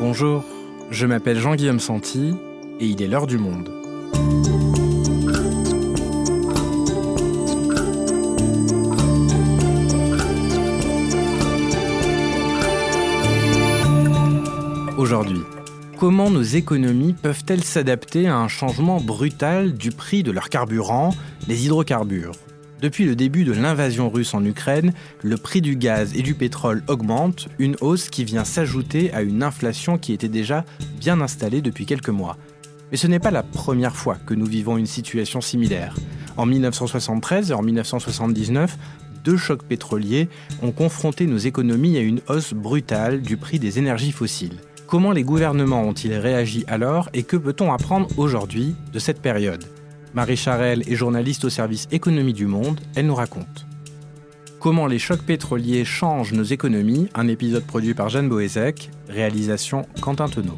Bonjour, je m'appelle Jean-Guillaume Santi et il est l'heure du monde. Aujourd'hui, comment nos économies peuvent-elles s'adapter à un changement brutal du prix de leurs carburants, les hydrocarbures? Depuis le début de l'invasion russe en Ukraine, le prix du gaz et du pétrole augmente, une hausse qui vient s'ajouter à une inflation qui était déjà bien installée depuis quelques mois. Mais ce n'est pas la première fois que nous vivons une situation similaire. En 1973 et en 1979, deux chocs pétroliers ont confronté nos économies à une hausse brutale du prix des énergies fossiles. Comment les gouvernements ont-ils réagi alors et que peut-on apprendre aujourd'hui de cette période? Marie Charelle est journaliste au service Économie du Monde, elle nous raconte. Comment les chocs pétroliers changent nos économies, un épisode produit par Jeanne Boézek, réalisation Quentin Tenot.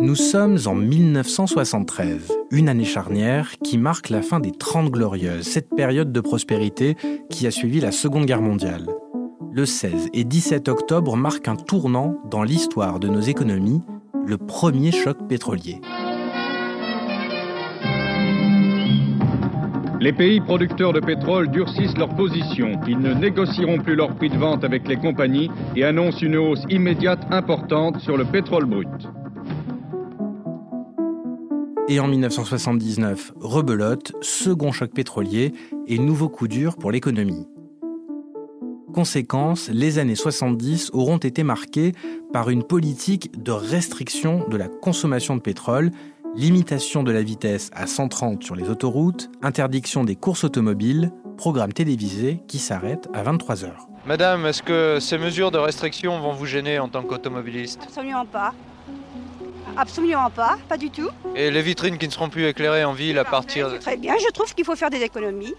Nous sommes en 1973, une année charnière qui marque la fin des Trente Glorieuses, cette période de prospérité qui a suivi la Seconde Guerre mondiale le 16 et 17 octobre marquent un tournant dans l'histoire de nos économies, le premier choc pétrolier. Les pays producteurs de pétrole durcissent leur position. Ils ne négocieront plus leur prix de vente avec les compagnies et annoncent une hausse immédiate importante sur le pétrole brut. Et en 1979, rebelote, second choc pétrolier et nouveau coup dur pour l'économie. Conséquence, les années 70 auront été marquées par une politique de restriction de la consommation de pétrole, limitation de la vitesse à 130 sur les autoroutes, interdiction des courses automobiles, programme télévisé qui s'arrête à 23 heures. Madame, est-ce que ces mesures de restriction vont vous gêner en tant qu'automobiliste? Absolument pas. Absolument pas, pas du tout. Et les vitrines qui ne seront plus éclairées en ville à partir de... Très bien, je trouve qu'il faut faire des économies.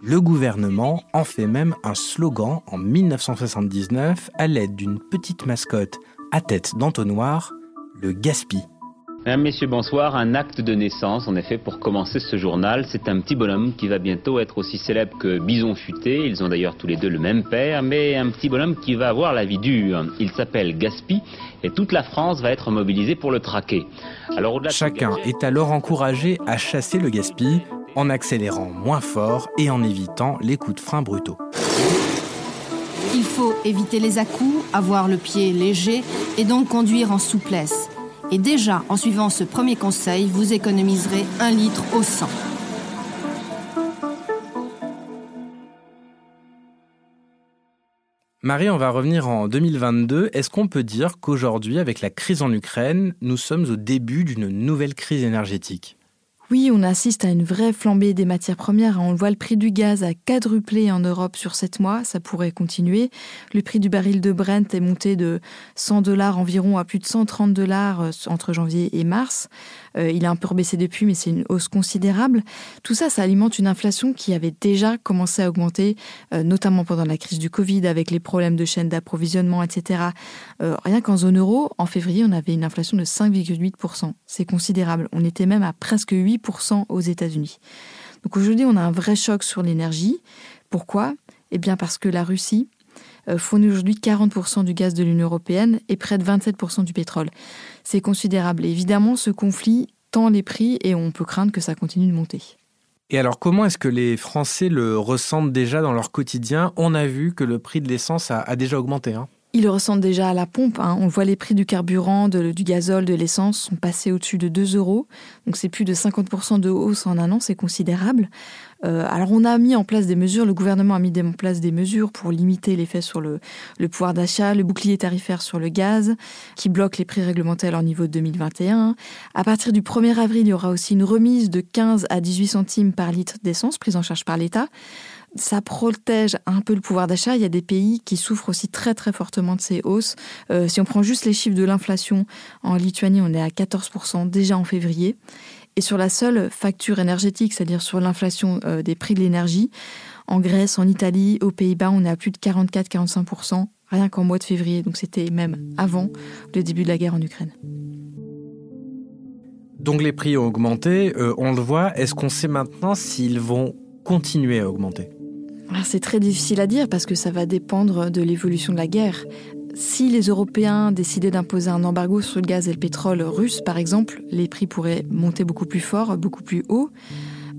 Le gouvernement en fait même un slogan en 1979 à l'aide d'une petite mascotte à tête d'entonnoir, le Gaspi. Mesdames, Messieurs, bonsoir. Un acte de naissance, en effet, pour commencer ce journal. C'est un petit bonhomme qui va bientôt être aussi célèbre que Bison Futé. Ils ont d'ailleurs tous les deux le même père, mais un petit bonhomme qui va avoir la vie dure. Il s'appelle Gaspi et toute la France va être mobilisée pour le traquer. Alors, Chacun est alors encouragé à chasser le Gaspi en accélérant moins fort et en évitant les coups de frein brutaux. Il faut éviter les à-coups, avoir le pied léger et donc conduire en souplesse. Et déjà, en suivant ce premier conseil, vous économiserez un litre au 100. Marie, on va revenir en 2022. Est-ce qu'on peut dire qu'aujourd'hui, avec la crise en Ukraine, nous sommes au début d'une nouvelle crise énergétique? Oui, on assiste à une vraie flambée des matières premières. On voit le prix du gaz a quadruplé en Europe sur sept mois. Ça pourrait continuer. Le prix du baril de Brent est monté de 100 dollars environ à plus de 130 dollars euh, entre janvier et mars. Euh, il a un peu rebaissé depuis, mais c'est une hausse considérable. Tout ça, ça alimente une inflation qui avait déjà commencé à augmenter, euh, notamment pendant la crise du Covid, avec les problèmes de chaîne d'approvisionnement, etc. Euh, rien qu'en zone euro, en février, on avait une inflation de 5,8%. C'est considérable. On était même à presque 8% aux États-Unis. Donc aujourd'hui, on a un vrai choc sur l'énergie. Pourquoi? Eh bien parce que la Russie fournit aujourd'hui 40% du gaz de l'Union européenne et près de 27% du pétrole c'est considérable. évidemment, ce conflit tend les prix et on peut craindre que ça continue de monter. Et alors, comment est-ce que les Français le ressentent déjà dans leur quotidien? On a vu que le prix de l'essence a, déjà augmenté. Hein. Ils le ressentent déjà à la pompe. Hein. On voit les prix du carburant, du gazole, de l'essence sont passés au-dessus de 2 euros. Donc c'est plus de 50% de hausse en un an, c'est considérable. Euh, alors on a mis en place des mesures, le gouvernement a mis en place des mesures pour limiter l'effet sur le, pouvoir d'achat, le bouclier tarifaire sur le gaz, qui bloque les prix réglementaires au niveau de 2021. À partir du 1er avril, il y aura aussi une remise de 15 à 18 centimes par litre d'essence prise en charge par l'État ça protège un peu le pouvoir d'achat. Il y a des pays qui souffrent aussi très très fortement de ces hausses. Euh, si on prend juste les chiffres de l'inflation, en Lituanie, on est à 14% déjà en février. Et sur la seule facture énergétique, c'est-à-dire sur l'inflation euh, des prix de l'énergie, en Grèce, en Italie, aux Pays-Bas, on est à plus de 44-45%, rien qu'en mois de février. Donc c'était même avant le début de la guerre en Ukraine. Donc les prix ont augmenté, euh, on le voit. Est-ce qu'on sait maintenant s'ils vont continuer à augmenter? Ah, C'est très difficile à dire parce que ça va dépendre de l'évolution de la guerre. Si les Européens décidaient d'imposer un embargo sur le gaz et le pétrole russe, par exemple, les prix pourraient monter beaucoup plus fort, beaucoup plus haut.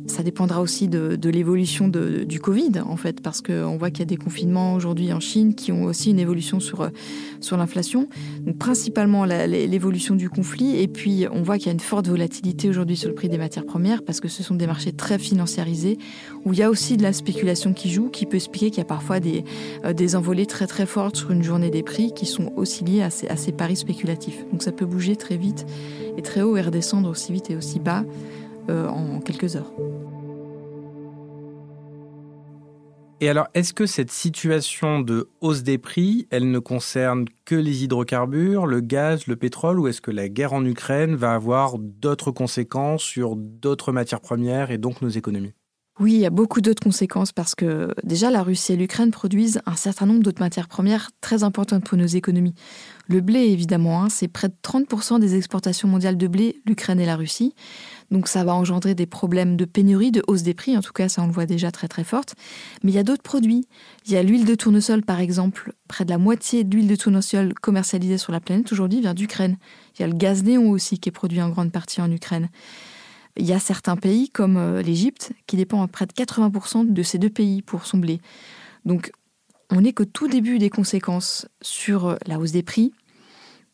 Ça dépendra aussi de, l'évolution du Covid, en fait, parce qu'on voit qu'il y a des confinements aujourd'hui en Chine qui ont aussi une évolution sur, sur l'inflation. Donc, principalement l'évolution du conflit. Et puis, on voit qu'il y a une forte volatilité aujourd'hui sur le prix des matières premières, parce que ce sont des marchés très financiarisés, où il y a aussi de la spéculation qui joue, qui peut expliquer qu'il y a parfois des, euh, envolées très très fortes sur une journée des prix qui sont aussi liées à ces, à ces paris spéculatifs. Donc, ça peut bouger très vite et très haut et redescendre aussi vite et aussi bas. Euh, en quelques heures. Et alors, est-ce que cette situation de hausse des prix, elle ne concerne que les hydrocarbures, le gaz, le pétrole, ou est-ce que la guerre en Ukraine va avoir d'autres conséquences sur d'autres matières premières et donc nos économies? Oui, il y a beaucoup d'autres conséquences parce que déjà la Russie et l'Ukraine produisent un certain nombre d'autres matières premières très importantes pour nos économies. Le blé, évidemment, hein, c'est près de 30% des exportations mondiales de blé, l'Ukraine et la Russie. Donc ça va engendrer des problèmes de pénurie, de hausse des prix, en tout cas ça on le voit déjà très très forte. Mais il y a d'autres produits. Il y a l'huile de tournesol par exemple. Près de la moitié de l'huile de tournesol commercialisée sur la planète aujourd'hui vient d'Ukraine. Il y a le gaz néon aussi qui est produit en grande partie en Ukraine. Il y a certains pays comme euh, l'Égypte qui dépend à près de 80% de ces deux pays pour son blé. Donc on n'est qu'au tout début des conséquences sur euh, la hausse des prix,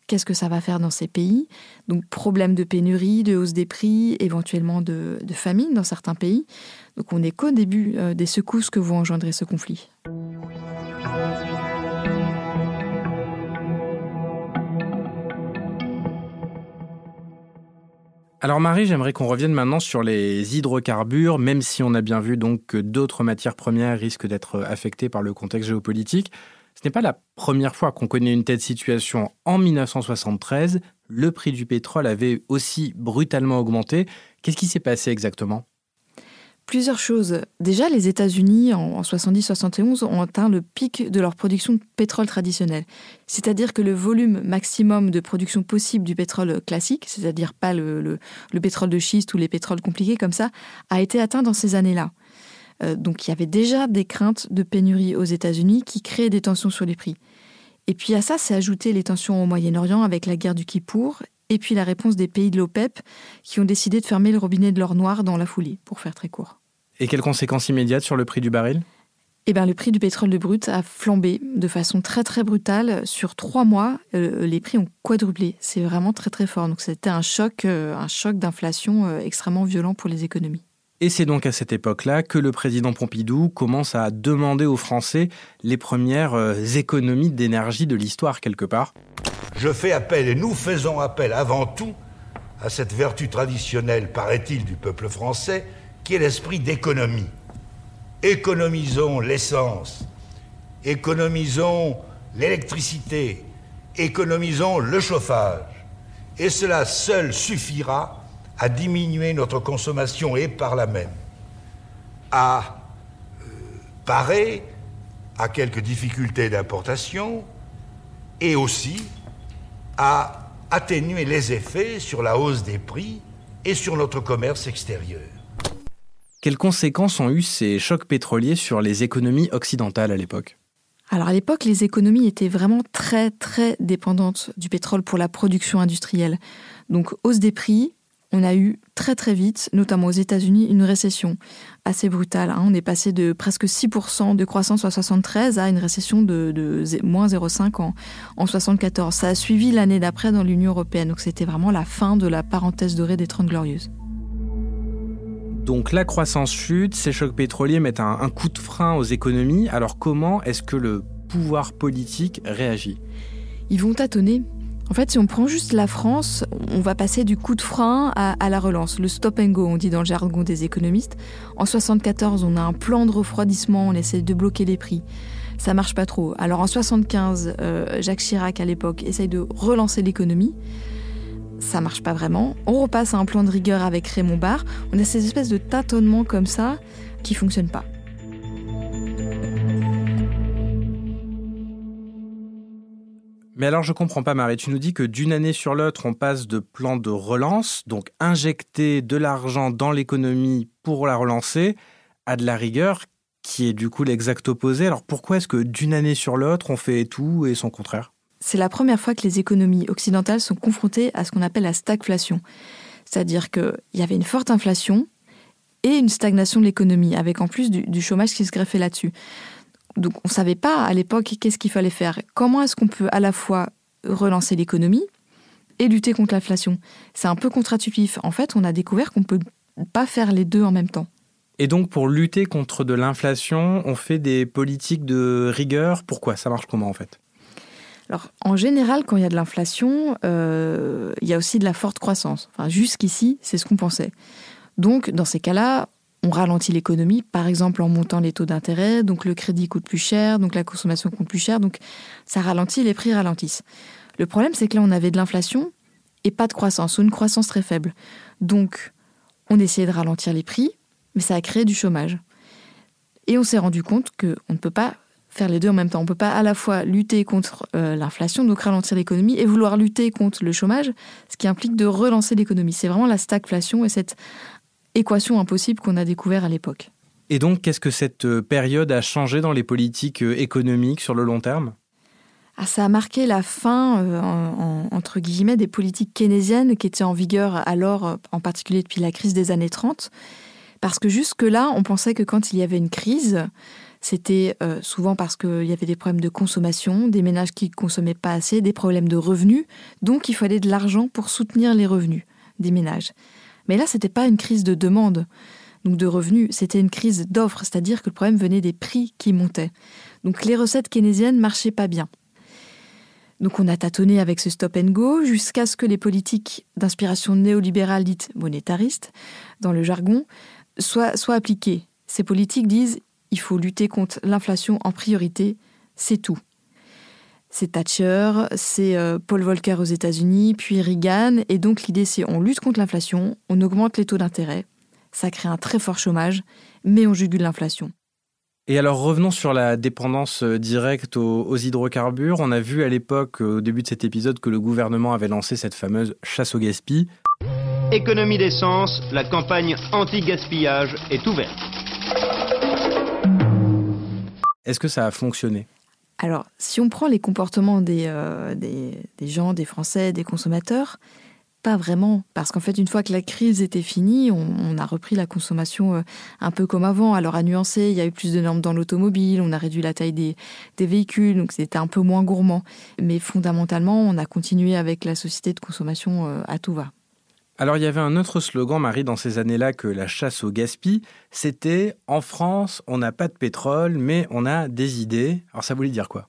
Qu'est-ce que ça va faire dans ces pays Donc problème de pénurie, de hausse des prix, éventuellement de, famine dans certains pays. Donc on n'est qu'au début euh, des secousses que vont engendrer ce conflit. Alors Marie, j'aimerais qu'on revienne maintenant sur les hydrocarbures, même si on a bien vu donc que d'autres matières premières risquent d'être affectées par le contexte géopolitique. Ce n'est pas la première fois qu'on connaît une telle situation. En 1973, le prix du pétrole avait aussi brutalement augmenté. Qu'est-ce qui s'est passé exactement? Plusieurs choses. Déjà, les États-Unis, en 70-71, ont atteint le pic de leur production de pétrole traditionnel. C'est-à-dire que le volume maximum de production possible du pétrole classique, c'est-à-dire pas le, le, pétrole de schiste ou les pétroles compliqués comme ça, a été atteint dans ces années-là. Euh, donc il y avait déjà des craintes de pénurie aux États-Unis qui créaient des tensions sur les prix. Et puis à ça, s'est ajouté les tensions au Moyen-Orient avec la guerre du Kippour et puis la réponse des pays de l'OPEP qui ont décidé de fermer le robinet de l'or noir dans la foulée, pour faire très court. Et quelles conséquences immédiates sur le prix du baril? Eh bien, le prix du pétrole de brut a flambé de façon très très brutale. Sur trois mois, euh, les prix ont quadruplé. C'est vraiment très très fort. Donc c'était un choc, euh, un choc d'inflation extrêmement violent pour les économies. Et c'est donc à cette époque-là que le président Pompidou commence à demander aux Français les premières euh, économies d'énergie de l'histoire quelque part. Je fais appel et nous faisons appel avant tout à cette vertu traditionnelle, paraît-il, du peuple français, qui est l'esprit d'économie. Économisons l'essence, économisons l'électricité, économisons le chauffage. Et cela seul suffira à diminuer notre consommation et par là même à euh, parer à quelques difficultés d'importation et aussi à atténuer les effets sur la hausse des prix et sur notre commerce extérieur. Quelles conséquences ont eu ces chocs pétroliers sur les économies occidentales à l'époque? Alors à l'époque, les économies étaient vraiment très très dépendantes du pétrole pour la production industrielle. Donc hausse des prix, on a eu très très vite, notamment aux États-Unis, une récession assez brutale. Hein. On est passé de presque 6% de croissance en 73 à une récession de, moins 0,5 en, en 74. Ça a suivi l'année d'après dans l'Union européenne. Donc c'était vraiment la fin de la parenthèse dorée des Trente Glorieuses. Donc la croissance chute, ces chocs pétroliers mettent un, un coup de frein aux économies. Alors comment est-ce que le pouvoir politique réagit? Ils vont tâtonner en fait, si on prend juste la France, on va passer du coup de frein à, la relance, le stop and go, on dit dans le jargon des économistes. En 74, on a un plan de refroidissement, on essaie de bloquer les prix. Ça marche pas trop. Alors en 75, euh, Jacques Chirac à l'époque essaye de relancer l'économie. Ça marche pas vraiment. On repasse à un plan de rigueur avec Raymond Barre. On a ces espèces de tâtonnements comme ça qui fonctionnent pas. Mais alors je comprends pas Marie, tu nous dis que d'une année sur l'autre on passe de plan de relance, donc injecter de l'argent dans l'économie pour la relancer, à de la rigueur. qui est du coup l'exact opposé. Alors pourquoi est-ce que d'une année sur l'autre, on fait tout et son contraire? C'est la première fois que les économies occidentales sont confrontées à ce qu'on appelle la stagflation. C'est-à-dire qu'il y avait une forte inflation et une stagnation de l'économie, avec en plus du, chômage qui se greffait là-dessus. Donc on ne savait pas à l'époque qu'est-ce qu'il fallait faire. Comment est-ce qu'on peut à la fois relancer l'économie et lutter contre l'inflation? C'est un peu contre-intuitif. En fait, on a découvert qu'on ne peut pas faire les deux en même temps. Et donc pour lutter contre de l'inflation, on fait des politiques de rigueur. Pourquoi? Ça marche comment en fait? Alors, en général, quand il y a de l'inflation, euh, il y a aussi de la forte croissance. Enfin, jusqu'ici, c'est ce qu'on pensait. Donc, dans ces cas-là, on ralentit l'économie, par exemple en montant les taux d'intérêt, donc le crédit coûte plus cher, donc la consommation coûte plus cher, donc ça ralentit, les prix ralentissent. Le problème, c'est que là, on avait de l'inflation et pas de croissance, ou une croissance très faible. Donc, on essayait de ralentir les prix, mais ça a créé du chômage. Et on s'est rendu compte qu'on ne peut pas faire les deux en même temps. On ne peut pas à la fois lutter contre euh, l'inflation, donc ralentir l'économie, et vouloir lutter contre le chômage, ce qui implique de relancer l'économie. C'est vraiment la stagflation et cette équation impossible qu'on a découvert à l'époque. Et donc, qu'est-ce que cette euh, période a changé dans les politiques euh, économiques sur le long terme? Ah, ça a marqué la fin, entre guillemets, des politiques keynésiennes qui étaient en vigueur alors, en particulier depuis la crise des années 30. Parce que jusque-là, on pensait que quand il y avait une crise, c'était euh, souvent parce qu'il y avait des problèmes de consommation, des ménages qui ne consommaient pas assez, des problèmes de revenus. Donc il fallait de l'argent pour soutenir les revenus des ménages. Mais là, ce n'était pas une crise de demande, donc de revenus, c'était une crise d'offres, c'est-à-dire que le problème venait des prix qui montaient. Donc les recettes keynésiennes marchaient pas bien. Donc on a tâtonné avec ce stop and go jusqu'à ce que les politiques d'inspiration néolibérale dites monétaristes, dans le jargon, soient, soient appliquées. Ces politiques disent il faut lutter contre l'inflation en priorité, c'est tout. C'est Thatcher, c'est euh, Paul Volcker aux États-Unis, puis Reagan, et donc l'idée c'est on lutte contre l'inflation, on augmente les taux d'intérêt, ça crée un très fort chômage, mais on jugule l'inflation. Et alors revenons sur la dépendance euh, directe aux, hydrocarbures. On a vu à l'époque, euh, au début de cet épisode, que le gouvernement avait lancé cette fameuse chasse au gaspillage. Économie d'essence, la campagne anti-gaspillage est ouverte. Est-ce que ça a fonctionné? Alors, si on prend les comportements des, euh, des, gens, des Français, des consommateurs, pas vraiment, parce qu'en fait, une fois que la crise était finie, on, a repris la consommation euh, un peu comme avant. Alors, à nuancer, il y a eu plus de normes dans l'automobile, on a réduit la taille des, des véhicules, donc c'était un peu moins gourmand. Mais fondamentalement, on a continué avec la société de consommation euh, à tout va. Alors il y avait un autre slogan, Marie, dans ces années-là que la chasse au gaspillage, c'était en France, on n'a pas de pétrole, mais on a des idées. Alors ça voulait dire quoi?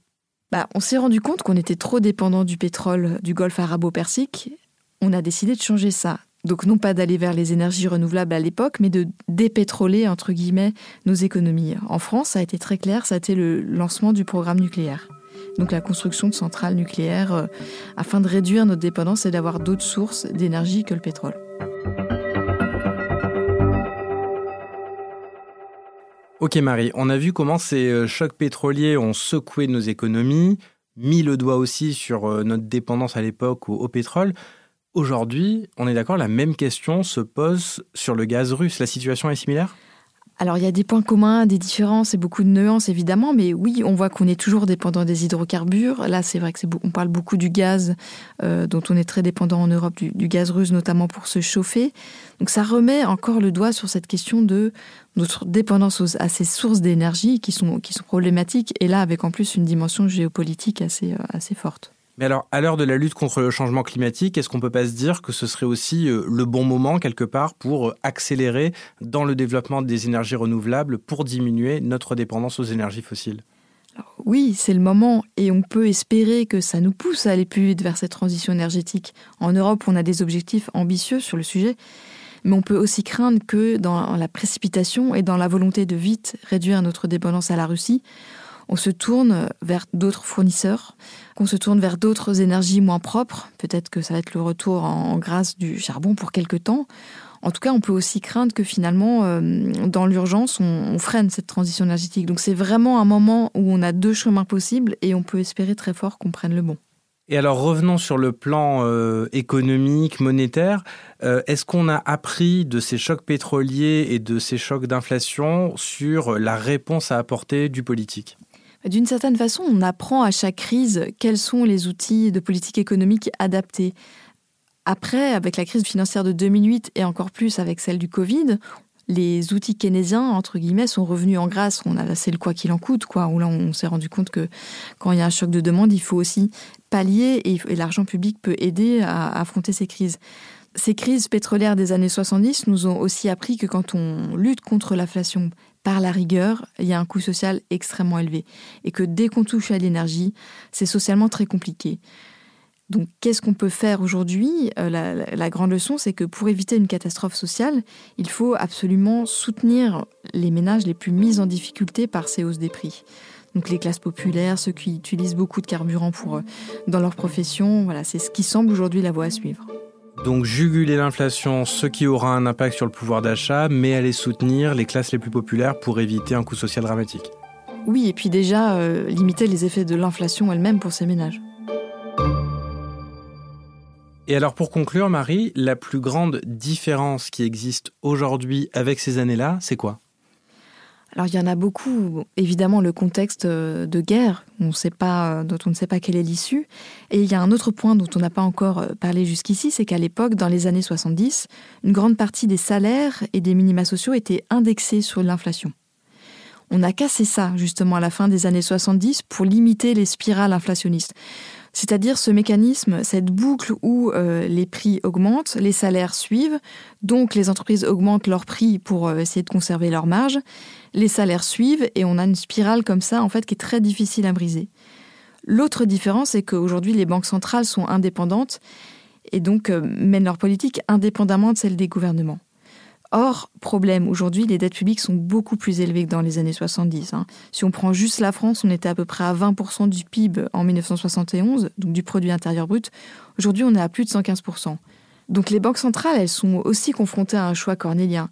Bah, On s'est rendu compte qu'on était trop dépendant du pétrole du golfe arabo-persique. On a décidé de changer ça. Donc non pas d'aller vers les énergies renouvelables à l'époque, mais de dépétroler, entre guillemets, nos économies. En France, ça a été très clair, ça a été le lancement du programme nucléaire donc la construction de centrales nucléaires, euh, afin de réduire notre dépendance et d'avoir d'autres sources d'énergie que le pétrole. Ok Marie, on a vu comment ces euh, chocs pétroliers ont secoué nos économies, mis le doigt aussi sur euh, notre dépendance à l'époque au, pétrole. Aujourd'hui, on est d'accord, la même question se pose sur le gaz russe. La situation est similaire? Alors il y a des points communs, des différences et beaucoup de nuances évidemment, mais oui, on voit qu'on est toujours dépendant des hydrocarbures. Là, c'est vrai que on parle beaucoup du gaz, euh, dont on est très dépendant en Europe, du, gaz russe notamment pour se chauffer. Donc ça remet encore le doigt sur cette question de notre dépendance à ces sources d'énergie qui sont qui sont problématiques et là avec en plus une dimension géopolitique assez euh, assez forte. Mais alors, à l'heure de la lutte contre le changement climatique, est-ce qu'on peut pas se dire que ce serait aussi euh, le bon moment, quelque part, pour euh, accélérer dans le développement des énergies renouvelables pour diminuer notre dépendance aux énergies fossiles? Oui, c'est le moment et on peut espérer que ça nous pousse à aller plus vite vers cette transition énergétique. En Europe, on a des objectifs ambitieux sur le sujet, mais on peut aussi craindre que dans la précipitation et dans la volonté de vite réduire notre dépendance à la Russie, on se tourne vers d'autres fournisseurs, qu'on se tourne vers d'autres énergies moins propres. Peut-être que ça va être le retour en grâce du charbon pour quelque temps. En tout cas, on peut aussi craindre que finalement, euh, dans l'urgence, on, freine cette transition énergétique. Donc c'est vraiment un moment où on a deux chemins possibles et on peut espérer très fort qu'on prenne le bon. Et alors revenons sur le plan euh, économique, monétaire. Euh, est-ce qu'on a appris de ces chocs pétroliers et de ces chocs d'inflation sur la réponse à apporter du politique? D'une certaine façon, on apprend à chaque crise quels sont les outils de politique économique adaptés. Après, avec la crise financière de 2008 et encore plus avec celle du Covid, les outils keynésiens, entre guillemets, sont revenus en grâce. On a, c'est le quoi qu'il en coûte, quoi. Où là, on s'est rendu compte que quand il y a un choc de demande, il faut aussi pallier et, l'argent public peut aider à, affronter ces crises. Ces crises pétrolières des années 70 nous ont aussi appris que quand on lutte contre l'inflation par la rigueur, il y a un coût social extrêmement élevé. Et que dès qu'on touche à l'énergie, c'est socialement très compliqué. Donc, qu'est-ce qu'on peut faire aujourd'hui? Euh, la, grande leçon, c'est que pour éviter une catastrophe sociale, il faut absolument soutenir les ménages les plus mis en difficulté par ces hausses des prix. Donc, les classes populaires, ceux qui utilisent beaucoup de carburant pour, euh, dans leur profession, voilà, c'est ce qui semble aujourd'hui la voie à suivre. Donc juguler l'inflation, ce qui aura un impact sur le pouvoir d'achat, mais aller soutenir les classes les plus populaires pour éviter un coût social dramatique. Oui, et puis déjà euh, limiter les effets de l'inflation elle-même pour ces ménages. Et alors pour conclure, Marie, la plus grande différence qui existe aujourd'hui avec ces années-là, c'est quoi? Alors il y en a beaucoup, évidemment le contexte euh, de guerre, on sait pas, euh, dont on ne sait pas quelle est l'issue. Et il y a un autre point dont on n'a pas encore euh, parlé jusqu'ici, c'est qu'à l'époque, dans les années 70, une grande partie des salaires et des minima sociaux étaient indexés sur l'inflation. On a cassé ça justement à la fin des années 70 pour limiter les spirales inflationnistes. C'est-à-dire ce mécanisme, cette boucle où euh, les prix augmentent, les salaires suivent, donc les entreprises augmentent leurs prix pour euh, essayer de conserver leur marge, les salaires suivent et on a une spirale comme ça en fait qui est très difficile à briser. L'autre différence, c'est qu'aujourd'hui les banques centrales sont indépendantes et donc euh, mènent leur politique indépendamment de celle des gouvernements. Or, problème, aujourd'hui, les dettes publiques sont beaucoup plus élevées que dans les années 70. Hein. Si on prend juste la France, on était à peu près à 20% du PIB en 1971, donc du produit intérieur brut. Aujourd'hui, on est à plus de 115%. Donc les banques centrales, elles sont aussi confrontées à un choix cornélien.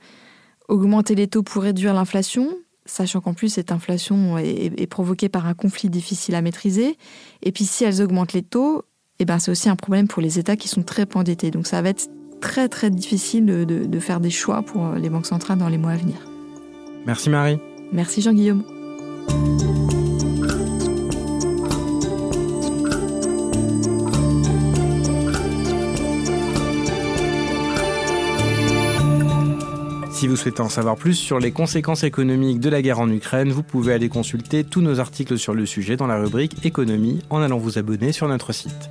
Augmenter les taux pour réduire l'inflation, sachant qu'en plus cette inflation est, provoquée par un conflit difficile à maîtriser. Et puis si elles augmentent les taux, eh ben c'est aussi un problème pour les États qui sont très endettés. Donc ça va être très très difficile de, faire des choix pour les banques centrales dans les mois à venir. Merci Marie. Merci Jean-Guillaume. Si vous souhaitez en savoir plus sur les conséquences économiques de la guerre en Ukraine, vous pouvez aller consulter tous nos articles sur le sujet dans la rubrique Économie en allant vous abonner sur notre site.